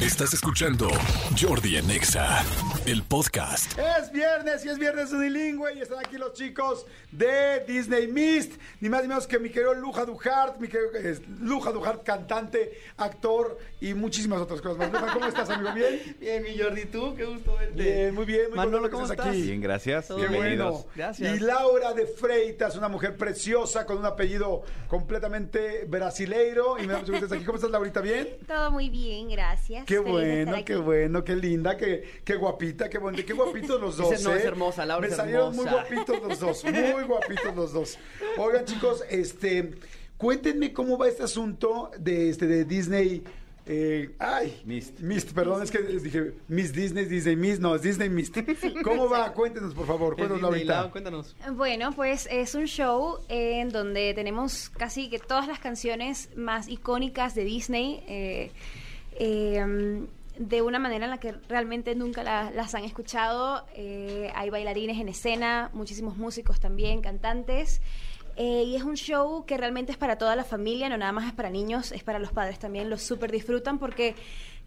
Estás escuchando Jordi en Exa, el podcast. Es viernes y es viernes unilingüe y están aquí los chicos de Disney Mist. Ni más ni menos que mi querido Luja Duhart, mi querido eh, Luja Duhart, cantante, actor y muchísimas otras cosas más. Luja, ¿cómo estás, amigo? ¿Bien? Bien, mi Jordi, ¿tú? Qué gusto verte. Bien, muy bien. Muy Manolo, ¿cómo estás? aquí. Bien, gracias. Qué Bienvenidos. bueno. Gracias. Y Laura de Freitas, una mujer preciosa con un apellido completamente brasileiro. Y me da mucho gusto estar aquí. ¿Cómo estás, Laurita? ¿Bien? Todo muy bien, gracias. Qué bueno, qué bueno, qué linda, qué, qué guapita, qué bonita, qué guapitos los dos. Ese no, ¿eh? es hermosa, Laura Me es salieron muy hermosa. guapitos los dos, muy guapitos los dos. Oigan, chicos, este, cuéntenme cómo va este asunto de este de Disney. eh, ay, Mist. Mist, perdón, es que les dije Miss Disney, Disney Mist, no, es Disney Mist. ¿Cómo va? Cuéntenos, por favor, ¿Qué es cuéntanos. Lau? Cuéntanos. Bueno, pues es un show en donde tenemos casi que todas las canciones más icónicas de Disney. eh, eh, de una manera en la que realmente nunca la- las han escuchado. Eh, hay bailarines en escena, muchísimos músicos también, cantantes. Eh, y es un show que realmente es para toda la familia, no nada más es para niños, es para los padres también. Los súper disfrutan porque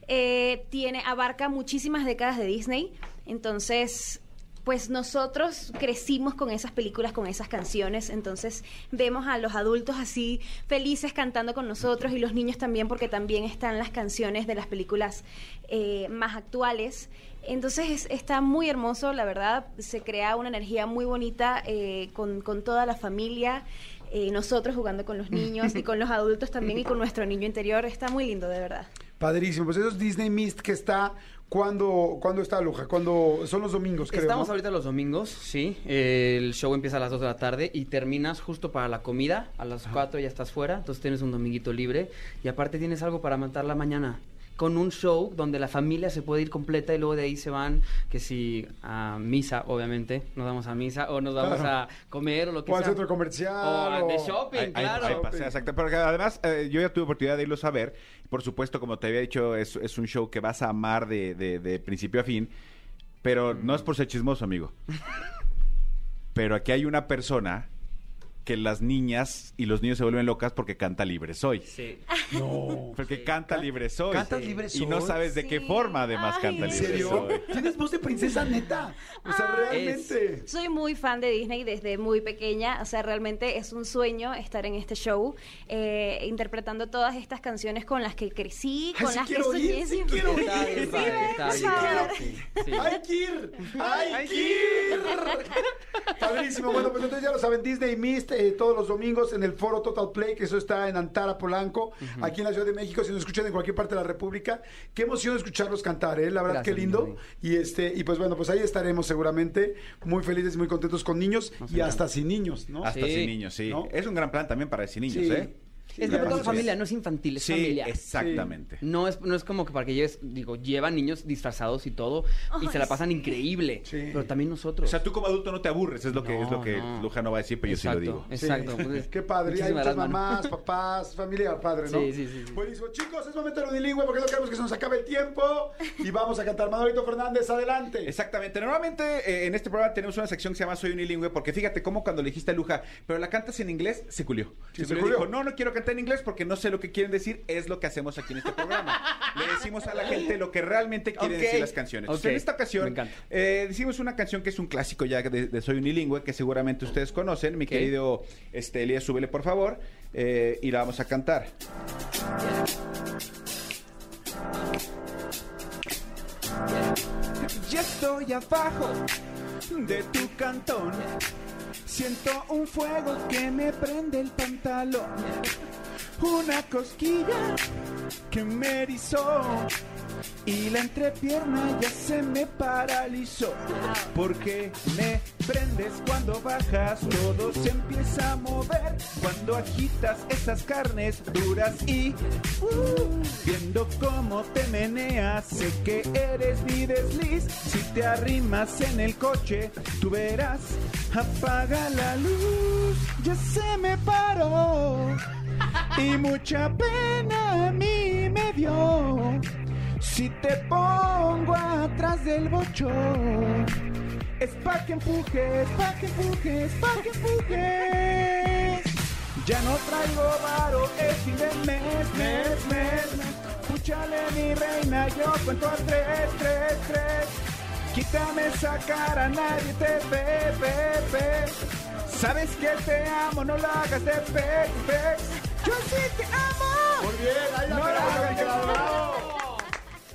eh, tiene, abarca muchísimas décadas de Disney. Entonces, pues nosotros crecimos con esas películas, con esas canciones, entonces vemos a los adultos así felices cantando con nosotros y los niños también porque también están las canciones de las películas eh, más actuales. Entonces es- está muy hermoso, la verdad, se crea una energía muy bonita eh, con, con toda la familia. eh, nosotros jugando con los niños y con los adultos también y con nuestro niño interior, está muy lindo, de verdad. Padrísimo, pues eso es Disney Mist que está, ¿cuándo, ¿cuándo está, Luja? Cuando son los domingos, creo, Estamos ¿no? ahorita los domingos, sí. El show empieza a las 2 de la tarde y terminas justo para la comida. A las 4 ya estás fuera, entonces tienes un dominguito libre. Y aparte tienes algo para matar la mañana. Con un show donde la familia se puede ir completa y luego de ahí se van, que si a misa, obviamente, nos vamos a misa o nos vamos Claro. a comer o lo que O al sea. centro comercial. O a- de o- shopping, Hay- hay- claro. hay paseo, exacto. Porque además, eh, yo ya tuve oportunidad de irlos a ver. Por supuesto, como te había dicho, es, es un show que vas a amar de, de- de principio a fin. Pero no es por ser chismoso, amigo. Pero aquí hay una persona que las niñas y los niños se vuelven locas porque canta libre soy. Sí. No. Porque canta libre soy. ¿Cantas Libre Y no Soy? sabes de qué Sí. forma además Ay. canta ¿En libre serio? soy. Tienes voz de princesa neta. O sea, Ay. realmente. Soy muy fan de Disney desde muy pequeña, o sea, realmente es un sueño estar en este show, eh, interpretando todas estas canciones con las que crecí, Ay, con sí las quiero que ir, soñé sí quiero ir. Sí, bien quiero. sí, sí. ¡Ay, Kir! ¡Ay, Kir! Padrísimo. Bueno, pues entonces ya lo saben, Disney Mist eh, todos los domingos en el foro Total Play, que eso está en Antara, Polanco, aquí en la Ciudad de México. Si nos escuchan en cualquier parte de la República, qué emoción escucharlos cantar, ¿eh? La verdad, Gracias, qué lindo. Y este y pues bueno, pues ahí estaremos seguramente muy felices, muy contentos con niños y hasta sin niños, ¿no? Hasta Sí. sin niños, sí. ¿No? Es un gran plan también para sin niños, Sí. ¿eh? Es para toda familia, no es infantil, es Sí, familia. exactamente. No es, no es como que para que lleves, digo, llevan niños disfrazados y todo y se la pasan increíble. Sí. Pero también O nosotros. sea, tú como adulto no te aburres, es lo que, es lo No, que no. Lujano va a decir, pero yo sí lo digo. Exacto, Sí. pues, Qué padre. Hay muchas mamás, papás, familia, padre, ¿no? Sí, sí, sí, sí. Buenísimo. Chicos, es momento de unilingüe porque no queremos que se nos acabe el tiempo. Y vamos a cantar. Manolito Fernández, adelante. Exactamente. Normalmente eh, en este programa tenemos una sección que se llama Soy unilingüe, porque fíjate cómo cuando le dijiste a Luja, pero la cantas en inglés, se culió. Sí, se se culió. culió. Dijo, no, no quiero cantar en inglés porque no sé lo que quieren decir, es lo que hacemos aquí en este programa. le decimos a la gente lo que realmente quieren decir las canciones. Entonces, en esta ocasión, eh, decimos una canción que es un clásico ya de, de Soy unilingüe, que seguramente ustedes conocen. Mi querido este, Elías, súbele por favor, eh, y la vamos a cantar. Ya estoy abajo de tu cantón. Siento un fuego que me prende el pantalón. Una cosquilla que me erizó. Y la entrepierna ya se me paralizó. Porque me prendes cuando bajas, todo se empieza a mover. Cuando agitas esas carnes duras y uh, viendo cómo te meneas, sé que eres mi desliz. Si te arrimas en el coche, tú verás, apaga la luz, ya se me paró. Y mucha pena a mí me dio. Si te pongo atrás del bochón, es pa' que empujes, pa' que empujes, pa' que empujes. Ya no traigo varo, es fin de mes, mes, mes. Escúchale mi reina, yo cuento a tres, tres, tres. Quítame esa cara, nadie te ve, ve, ve. Sabes que te amo, no lo hagas de pe, pe. Yo sí te amo. Muy bien, ahí la No la bravo.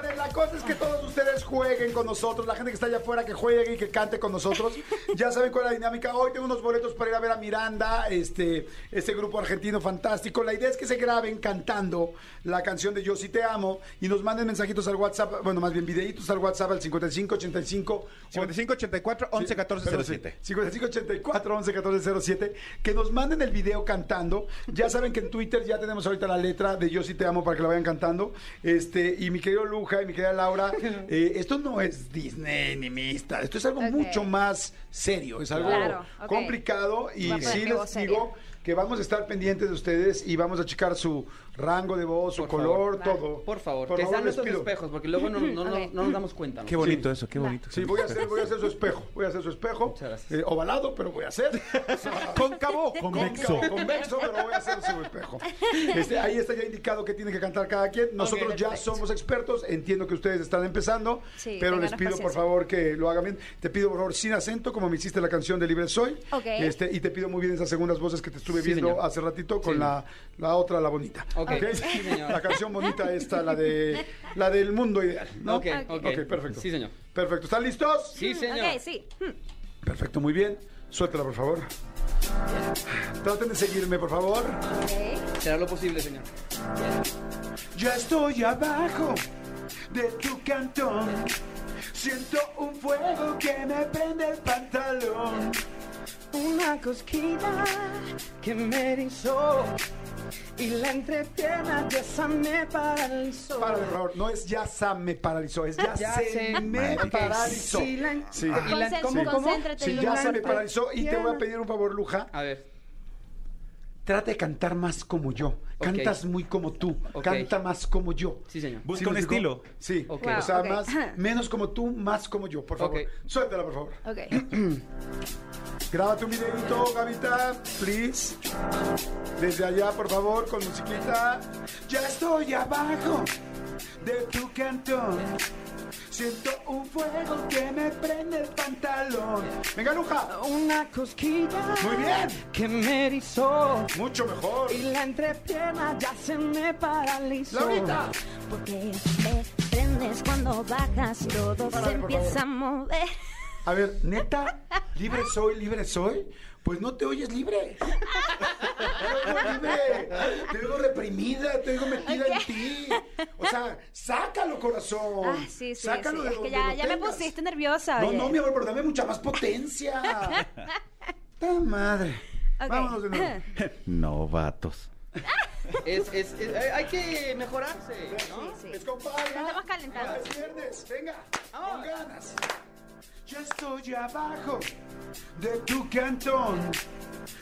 Señores, la cosa es que todos ustedes jueguen con nosotros, la gente que está allá afuera que juegue y que cante con nosotros. Ya saben cuál es la dinámica. Hoy tengo unos boletos para ir a ver a Miranda, este, este grupo argentino fantástico. La idea es que se graben cantando la canción de Yo sí te amo y nos manden mensajitos al WhatsApp, bueno, más bien videitos al WhatsApp al 5585 5584 11 14 07. 5584 11 14 07 que nos manden el video cantando ya saben que en Twitter ya tenemos ahorita la letra de Yo sí te amo para que la vayan cantando este y mi querido Luja y mi querida Laura. Eh, esto no es Disney ni Mista esto es algo mucho más serio. Es algo Claro, complicado y sí les digo que vamos a estar pendientes de ustedes y vamos a checar su rango de voz, su Por color, favor. todo. Por favor, Por que favor, sean les nuestros pido. espejos, porque luego no, no, no- Ok. no nos damos cuenta. Qué bonito eso, qué bonito. Sí, voy a hacer, voy a hacer su espejo. Voy a hacer su espejo. Eh, ovalado, pero voy a hacer. Cóncavo, Convexo. Convexo, pero voy a hacer su espejo. Este, ahí está ya indicado que tiene que cantar cada quien. Nosotros ya perfecto. somos expertos. Entiendo que ustedes están empezando. Sí, pero les pido, por favor, que lo hagan bien. Te pido, por favor, sin acento, como me hiciste la canción de Libre Soy. Ok. Este, y te pido muy bien esas segundas voces que te estuve Sí, viendo señor. hace ratito con Sí. la, la otra, la bonita. La canción bonita esta, la de la del mundo ideal. ¿no? Ok, ok. Ok, perfecto. Sí, señor. Perfecto. ¿Están listos? Sí, señor. Ok, sí. Hmm. Perfecto, muy bien. Suéltala, por favor. Traten de seguirme, por favor. Será lo posible, señor. Ya estoy abajo de tu cantón. Siento un fuego que me prende el pantalón. Una cosquilla que me erizó y la entrepierna ya se me paralizó. Para, por favor, no es ya sa me paralizó, es ya, Ya se, se me paralizó. Sí, la- Sí. y la- Concen- ¿cómo, cómo? concéntrate, Sí, ya se me paralizó y te voy a pedir un favor, Luja. A ver. Trata de cantar más como yo. Cantas muy como tú. Canta más como yo. Sí, señor. Busca ¿Sí me un estilo. Sí. Ok. O sea, más, menos como tú, más como yo, por favor. Suéltala, por favor. Ok. Grábate un videito, Gavita, please. Desde allá, por favor, con musiquita. Ya estoy abajo de tu cantón. Siento un fuego que me prende el pantalón. Venga, Luja. Una cosquilla Muy bien. que me erizó Mucho mejor. y la entrepierna ya se me paralizó. Laurita. Porque me prendes cuando bajas, todo se empieza a mover. A ver, neta, libre soy, libre soy. Pues no te oyes libre. Te oigo libre. Te oigo reprimida, te oigo metida en ti. O sea, sácalo, corazón. Ah, sí, sí, Sácalo sí. de Es que ya, lo ya me pusiste nerviosa. No, oye. no, mi amor, pero dame mucha más potencia. ¡Ta madre! Vámonos de nuevo. Novatos. Es, es, es- hay- que mejorarse, ¿no? Sí. Es compadre. Estamos calentando. Es viernes, venga, con ganas. Ya estoy abajo de tu cantón.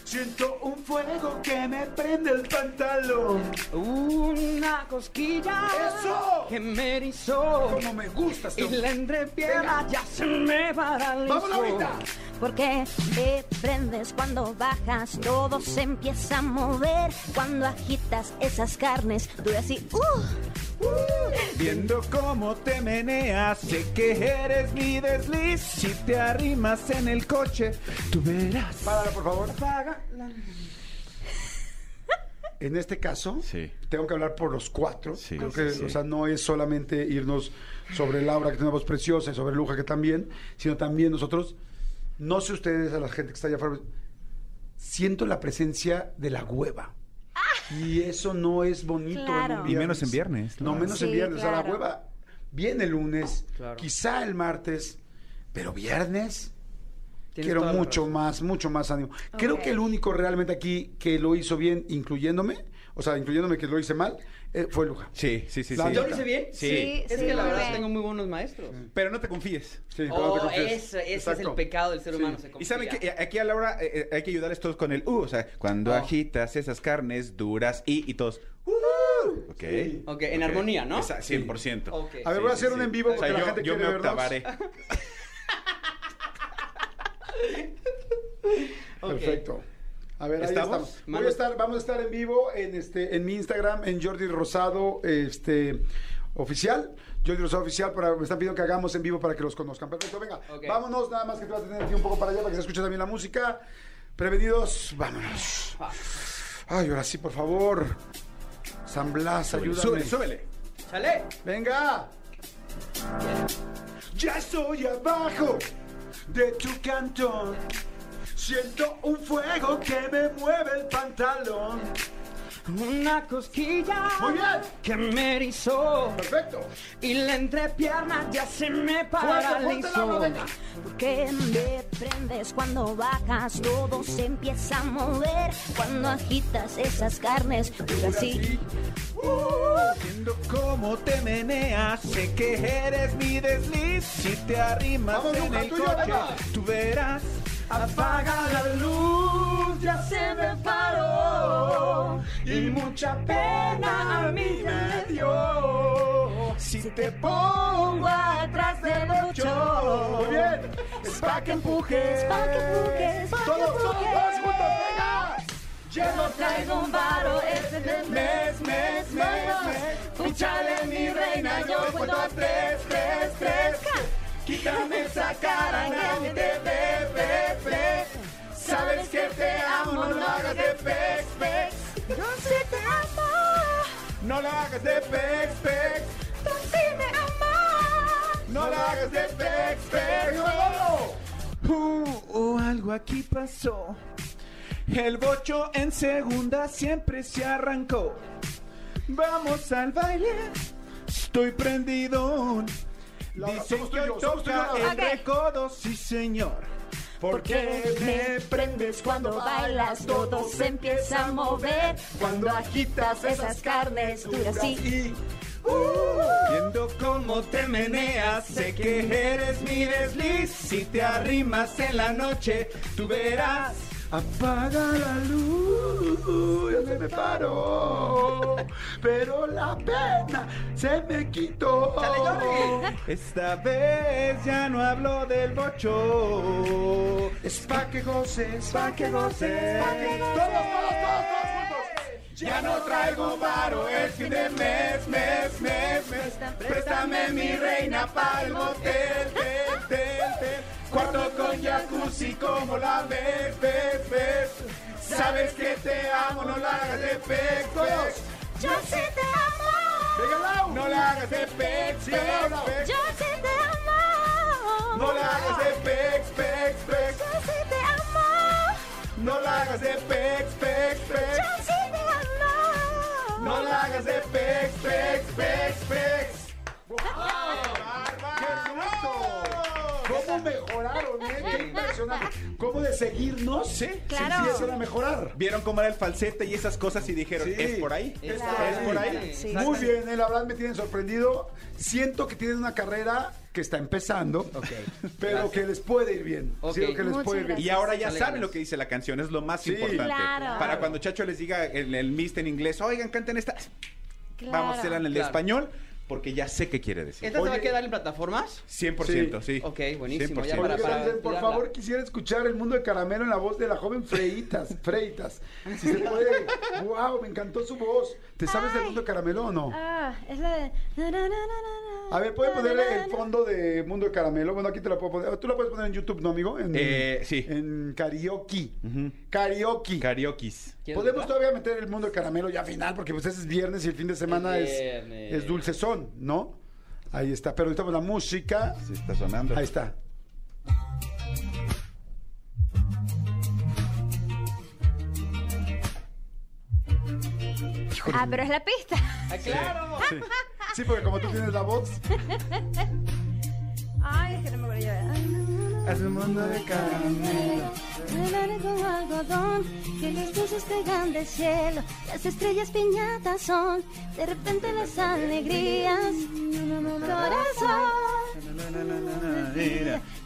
Siento un fuego que me prende el pantalón. Una cosquilla ¡Eso! que me erizó Como me gusta este y la entrepierna ya se me paralizó. ¡Vamos, Laurita! Porque te prendes cuando bajas, todo se empieza a mover. Cuando agitas esas carnes, tú así, ¡uh! Viendo cómo te meneas, sé que eres mi desliz. Si te arrimas en el coche, tú verás. Párala, por favor. Apaga la- En este caso, Sí. tengo que hablar por los cuatro. Sí, Creo sí, que, sí. o sea, no es solamente irnos sobre Laura, que tiene una voz preciosa, y sobre Luja, que también, sino también nosotros, no sé ustedes, a la gente que está allá afuera, siento la presencia de la hueva. Y eso no es bonito. Claro. en un Y menos en viernes, No, ¿no? menos en viernes. O sea, la hueva viene el lunes, Claro. quizá el martes, pero viernes. Tienes Quiero mucho más, mucho más ánimo. Creo que el único realmente aquí que lo hizo bien, incluyéndome, o sea, incluyéndome que lo hice mal, eh, fue Luja. Sí, sí, sí. La sí. ¿Yo lo hice bien? Sí. Es sí, que la verdad bien. tengo muy buenos maestros. Pero no te confíes. Sí, pero no te Oh, confíes. ese, ese es el pecado del ser Sí. humano. se Y saben que eh, aquí a Laura eh, eh, hay que ayudarles todos con el U, o sea, cuando Oh. agitas esas carnes duras y, y todos. Uh, ok. Ok, en armonía, ¿no? Esa- 100%. Ok. A ver, voy a hacer un en vivo O sea, porque la yo, gente yo quiere me octavaré. Perfecto. A ver, ahí ¿Estamos? estamos. Voy a estar, vamos a estar en vivo en este, en mi Instagram, en Jordi Rosado, este oficial. Jordi Rosado oficial, para, me están pidiendo que hagamos en vivo para que los conozcan. Perfecto, venga. Vámonos, nada más que te vas a tener aquí un poco para allá para que se escuche también la música. Prevenidos, vámonos. Ay, ahora sí, por favor. San Blas, ayúdame. Súbele, súbele. ¡Chale! Venga. Ya estoy abajo de tu cantón. Siento un fuego que me mueve el pantalón. Una cosquilla Muy bien. que me erizó Perfecto. y la entrepierna ya se me fuerte, paralizó. Porque me prendes cuando bajas, todo se empieza a mover. Cuando agitas esas carnes, así. Viendo cómo te meneas, sé que eres mi desliz. Si te arrimas Vamos, en Luca, el coche, tú verás. Apaga la luz, ya se me paró. Y mucha pena a mí me dio. Si te pongo atrás del ocho, Muy bien. es pa' que empujes. Pa' que empujes, pa' que Todos, todos, juntos, venga. Yo no traigo un varo, este mes, Mes, mes, mes, mes. Púchale, mi reina, yo cuento a tres. Quítame esa cara, nadie te ve, ve, ve. Sabes que te amo, no lo hagas de pex, pex. Yo sí te amo, No lo hagas de pex, pex. tú sí me amas. No lo hagas de pex, pex. Uh, uh, algo aquí pasó. El bocho en segunda siempre se arrancó. Vamos al baile. Estoy prendido. Laura, Dicen que hoy yo, somos tú y yo, toca recodo, sí señor. Porque me prendes cuando bailas, todo se empieza a mover. Cuando agitas esas carnes duras y Viendo cómo te meneas, sé que eres mi desliz. Si te arrimas en la noche, tú verás. Apaga la luz, ya se me paró, pero la pena se me quitó. Esta vez ya no hablo del bocho. Es pa' que goces, pa' que goces, pa' que goces. Todos, todos, todos, todos juntos. Ya no traigo varo el fin de mes, mes, mes, mes. Préstame mi reina para el motel, tel, tel, Cuarto con jacuzzi como la ves. Sabes que te amo, no la hagas de pex. yo sí te amo. No la hagas de pex, ¡Qué impresionante! ¿Cómo de seguirnos se Claro. empiezan a mejorar? Vieron cómo era el falsete y esas cosas y dijeron, Sí. ¿es por ahí? Es ¿Es, por ahí. Sí. Muy bien, eh, la verdad me tienen sorprendido. Siento que tienen una carrera que está empezando, Ok. pero Gracias. que les puede ir bien. Ok. Siento que les Muchas puede ir bien. Y ahora ya saben lo que dice la canción, es lo más Sí. importante. Claro. Para cuando Chacho les diga el, el mist en inglés, oigan, canten esta. Vamos a hacerla en el Claro. español, porque ya sé qué quiere decir. ¿Esta se va Oye. a quedar en plataformas? 100%, sí. Ok, buenísimo, ya 100%. para- Oye, para dicen, por favor, quisiera escuchar el mundo de caramelo en la voz de la joven Freitas. Freitas. Si se puede. ¡Wow! Me encantó su voz. ¿Te sabes del mundo de caramelo o no? Ah, es la de. A ver, ¿puede na, ponerle el fondo de Mundo de Caramelo? Bueno, aquí te la puedo poner. Tú la puedes poner en YouTube, ¿no, amigo? En, Eh, sí. En karaoke. Ujú. Karaoke. Karaokis. ¿Quieres Podemos todavía meter el Mundo de Caramelo ya final, porque pues ese es viernes y el fin de semana Es es, viernes. es ¿no? Ahí está. Pero necesitamos la música. Sí, está sonando. Ahí está. Ah, pero es la pista. Ah, claro. Sí, porque como tú tienes la voz. Ay, es un mundo de caramelo. Bailaré con algodón, que las luces pegan del cielo, las estrellas piñatas son, de repente las alegrías, corazón,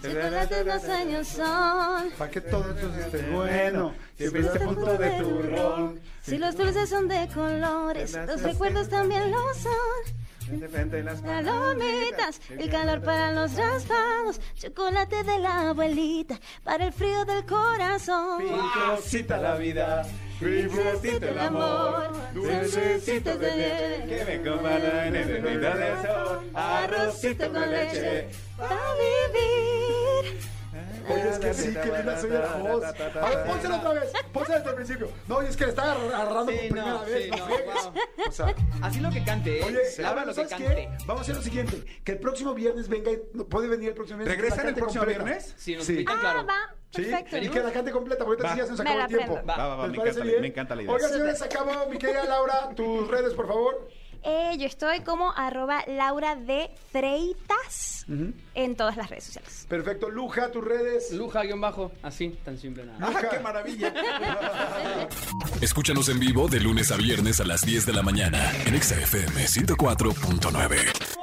chocolate los años son. Para que todo esto esté bueno. Esté este punto de turrón. Si los dulces son de colores, los recuerdos también lo son. De frente las Palomitas, el calor para los raspados, chocolate de la abuelita, para el frío del corazón. Picosita la vida, picosita el amor, dulcecitos de que me compartan en el de sol, arrocito con leche. para vivir. Oye, es que sí, que linda soy la voz. A ver, pónsela otra vez. Pónsela desde el principio. No, es que le está agarrando por primera vez. O sea, Así lo que cante, ¿eh? oye, Laura ahora, lo que ¿sabes cante. qué? Vamos a hacer lo siguiente. Que el próximo viernes venga, y- puede venir el próximo viernes. ¿Regresan el próximo viernes? Sí, nos invitan, Ah, claro. Sí, perfecto. y que la cante completa, porque ahorita sí ya se nos Me acabó el tiempo. aprendo. Va, va, va, ¿Les me encanta la- bien? me encanta la idea. Oiga, señores, se acabó. Mi querida Laura, tus redes, por favor. Eh, yo estoy como arroba Laura de Freitas en todas las redes sociales. Perfecto. Luja, tus redes. Luja, guion bajo. Así, tan simple nada. ¡Ah, qué maravilla! Escúchanos en vivo de lunes a viernes a las 10 de la mañana en Exa FM 104.9.